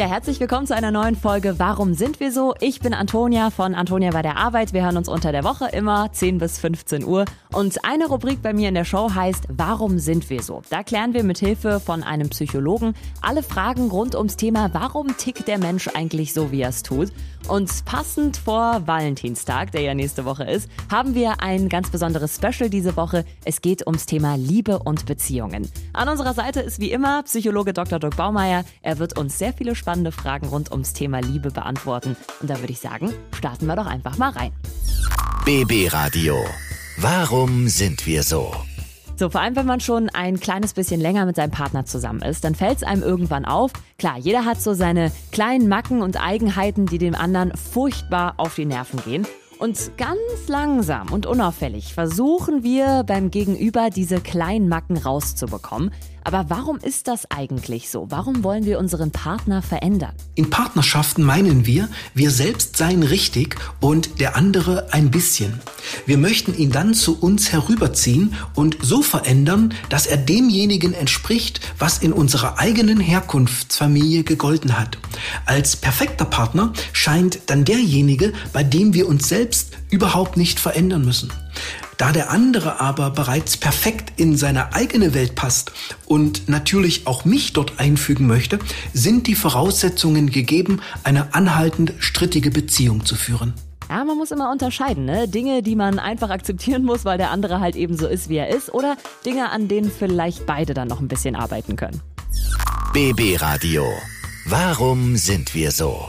Ja, herzlich willkommen zu einer neuen Folge Warum sind wir so? Ich bin Antonia von Antonia bei der Arbeit. Wir hören uns unter der Woche immer 10 bis 15 Uhr. Und eine Rubrik bei mir in der Show heißt Warum sind wir so? Da klären wir mit Hilfe von einem Psychologen alle Fragen rund ums Thema Warum tickt der Mensch eigentlich so, wie er es tut? Und passend vor Valentinstag, der ja nächste Woche ist, haben wir ein ganz besonderes Special diese Woche. Es geht ums Thema Liebe und Beziehungen. An unserer Seite ist wie immer Psychologe Dr. Dirk Baumeier. Er wird uns sehr viele spannende Fragen rund ums Thema Liebe beantworten. Und da würde ich sagen, starten wir doch einfach mal rein. BB Radio. Warum sind wir so? So, vor allem wenn man schon ein kleines bisschen länger mit seinem Partner zusammen ist, dann fällt es einem irgendwann auf. Klar, jeder hat so seine kleinen Macken und Eigenheiten, die dem anderen furchtbar auf die Nerven gehen. Und ganz langsam und unauffällig versuchen wir beim Gegenüber diese kleinen Macken rauszubekommen. Aber warum ist das eigentlich so? Warum wollen wir unseren Partner verändern? In Partnerschaften meinen wir, wir selbst seien richtig und der andere ein bisschen. Wir möchten ihn dann zu uns herüberziehen und so verändern, dass er demjenigen entspricht, was in unserer eigenen Herkunftsfamilie gegolten hat. Als perfekter Partner scheint dann derjenige, bei dem wir uns selbst überhaupt nicht verändern müssen. Da der andere aber bereits perfekt in seine eigene Welt passt und natürlich auch mich dort einfügen möchte, sind die Voraussetzungen gegeben, eine anhaltend strittige Beziehung zu führen. Ja, man muss immer unterscheiden, ne? Dinge, die man einfach akzeptieren muss, weil der andere halt eben so ist, wie er ist, oder Dinge, an denen vielleicht beide dann noch ein bisschen arbeiten können. BB Radio. Warum sind wir so?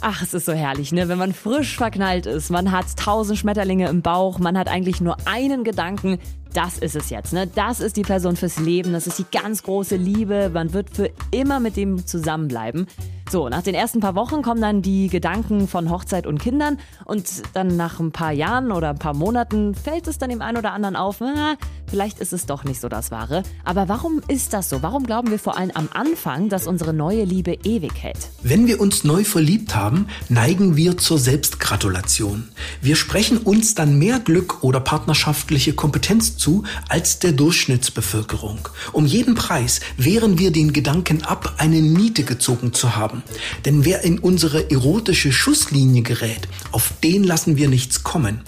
Ach, es ist so herrlich, ne? Wenn man frisch verknallt ist, man hat tausend Schmetterlinge im Bauch, man hat eigentlich nur einen Gedanken, das ist es jetzt, ne? Das ist die Person fürs Leben, das ist die ganz große Liebe, man wird für immer mit dem zusammenbleiben. So, nach den ersten paar Wochen kommen dann die Gedanken von Hochzeit und Kindern und dann nach ein paar Jahren oder ein paar Monaten fällt es dann dem einen oder anderen auf, na, vielleicht ist es doch nicht so das Wahre. Aber warum ist das so? Warum glauben wir vor allem am Anfang, dass unsere neue Liebe ewig hält? Wenn wir uns neu verliebt haben, neigen wir zur Selbstgratulation. Wir sprechen uns dann mehr Glück oder partnerschaftliche Kompetenz zu als der Durchschnittsbevölkerung. Um jeden Preis wehren wir den Gedanken ab, eine Niete gezogen zu haben. Denn wer in unsere erotische Schusslinie gerät, auf den lassen wir nichts kommen.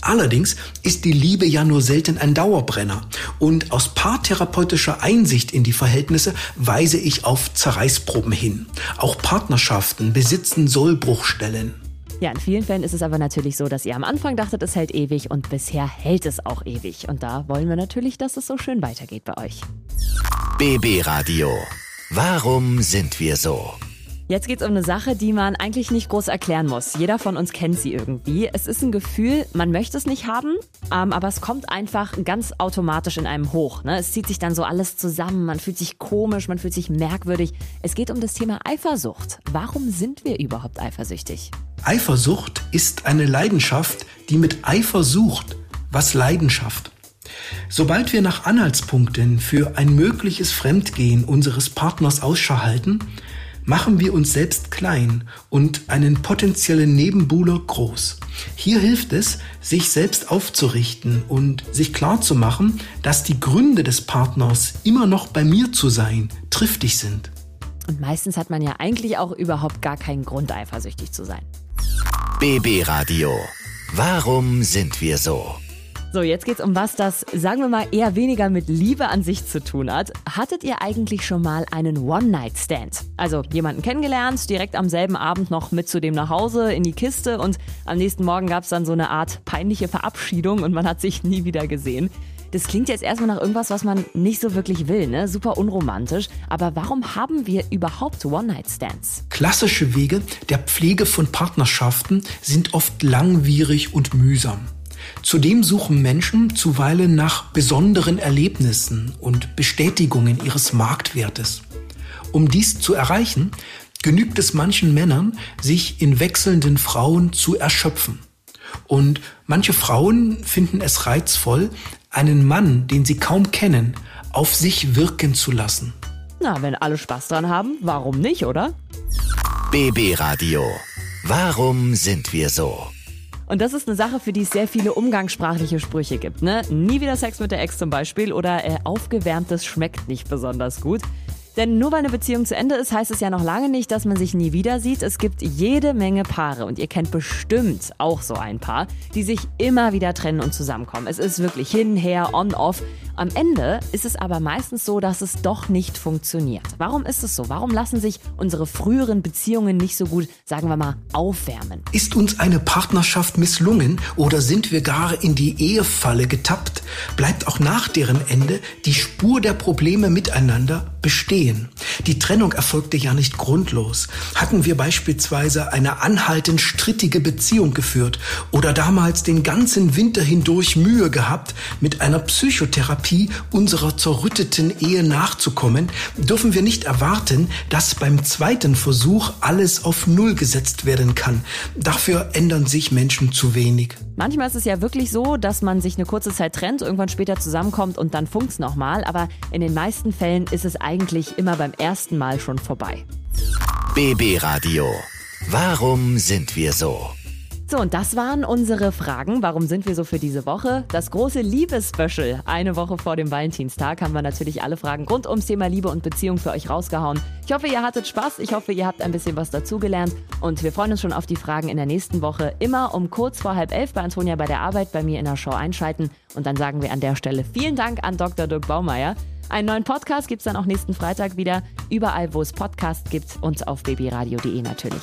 Allerdings ist die Liebe ja nur selten ein Dauerbrenner. Und aus paartherapeutischer Einsicht in die Verhältnisse weise ich auf Zerreißproben hin. Auch Partnerschaften besitzen Sollbruchstellen. Ja, in vielen Fällen ist es aber natürlich so, dass ihr am Anfang dachtet, es hält ewig und bisher hält es auch ewig. Und da wollen wir natürlich, dass es so schön weitergeht bei euch. BB Radio. Warum sind wir so? Jetzt geht's um eine Sache, die man eigentlich nicht groß erklären muss. Jeder von uns kennt sie irgendwie. Es ist ein Gefühl, man möchte es nicht haben, ähm, aber es kommt einfach ganz automatisch in einem hoch. Ne? Es zieht sich dann so alles zusammen, man fühlt sich komisch, man fühlt sich merkwürdig. Es geht um das Thema Eifersucht. Warum sind wir überhaupt eifersüchtig? Eifersucht ist eine Leidenschaft, die mit Eifer sucht. Was Leidenschaft? Sobald wir nach Anhaltspunkten für ein mögliches Fremdgehen unseres Partners Ausschau halten, machen wir uns selbst klein und einen potenziellen Nebenbuhler groß. Hier hilft es, sich selbst aufzurichten und sich klar zu machen, dass die Gründe des Partners immer noch bei mir zu sein triftig sind. Und meistens hat man ja eigentlich auch überhaupt gar keinen Grund, eifersüchtig zu sein. BB Radio. Warum sind wir so? So, jetzt geht's um was, das, sagen wir mal, eher weniger mit Liebe an sich zu tun hat. Hattet ihr eigentlich schon mal einen One-Night-Stand? Also jemanden kennengelernt, direkt am selben Abend noch mit zu dem nach Hause in die Kiste und am nächsten Morgen gab's dann so eine Art peinliche Verabschiedung und man hat sich nie wieder gesehen. Das klingt jetzt erstmal nach irgendwas, was man nicht so wirklich will, ne? Super unromantisch. Aber warum haben wir überhaupt One-Night-Stands? Klassische Wege der Pflege von Partnerschaften sind oft langwierig und mühsam. Zudem suchen Menschen zuweilen nach besonderen Erlebnissen und Bestätigungen ihres Marktwertes. Um dies zu erreichen, genügt es manchen Männern, sich in wechselnden Frauen zu erschöpfen. Und manche Frauen finden es reizvoll, einen Mann, den sie kaum kennen, auf sich wirken zu lassen. Na, wenn alle Spaß dran haben, warum nicht, oder? BB Radio. Warum sind wir so? Und das ist eine Sache, für die es sehr viele umgangssprachliche Sprüche gibt. Ne? Nie wieder Sex mit der Ex zum Beispiel oder äh, aufgewärmtes schmeckt nicht besonders gut. Denn nur weil eine Beziehung zu Ende ist, heißt es ja noch lange nicht, dass man sich nie wieder sieht. Es gibt jede Menge Paare und ihr kennt bestimmt auch so ein Paar, die sich immer wieder trennen und zusammenkommen. Es ist wirklich hin, her, on, off. Am Ende ist es aber meistens so, dass es doch nicht funktioniert. Warum ist es so? Warum lassen sich unsere früheren Beziehungen nicht so gut, sagen wir mal, aufwärmen? Ist uns eine Partnerschaft misslungen oder sind wir gar in die Ehefalle getappt? Bleibt auch nach deren Ende die Spur der Probleme miteinander bestehen? Die Trennung erfolgte ja nicht grundlos. Hatten wir beispielsweise eine anhaltend strittige Beziehung geführt oder damals den ganzen Winter hindurch Mühe gehabt, mit einer Psychotherapie Therapie unserer zerrütteten Ehe nachzukommen, dürfen wir nicht erwarten, dass beim zweiten Versuch alles auf Null gesetzt werden kann. Dafür ändern sich Menschen zu wenig. Manchmal ist es ja wirklich so, dass man sich eine kurze Zeit trennt, irgendwann später zusammenkommt und dann funkt's nochmal. Aber in den meisten Fällen ist es eigentlich immer beim ersten Mal schon vorbei. BB Radio. Warum sind wir so? So, und das waren unsere Fragen. Warum sind wir so für diese Woche? Das große Liebesspecial. Eine Woche vor dem Valentinstag haben wir natürlich alle Fragen rund ums Thema Liebe und Beziehung für euch rausgehauen. Ich hoffe, ihr hattet Spaß. Ich hoffe, ihr habt ein bisschen was dazugelernt. Und wir freuen uns schon auf die Fragen in der nächsten Woche. Immer um kurz vor halb elf bei Antonia bei der Arbeit, bei mir in der Show einschalten. Und dann sagen wir an der Stelle vielen Dank an Dr. Dirk Baumeier. Einen neuen Podcast gibt es dann auch nächsten Freitag wieder. Überall, wo es Podcasts gibt und auf babyradio.de natürlich.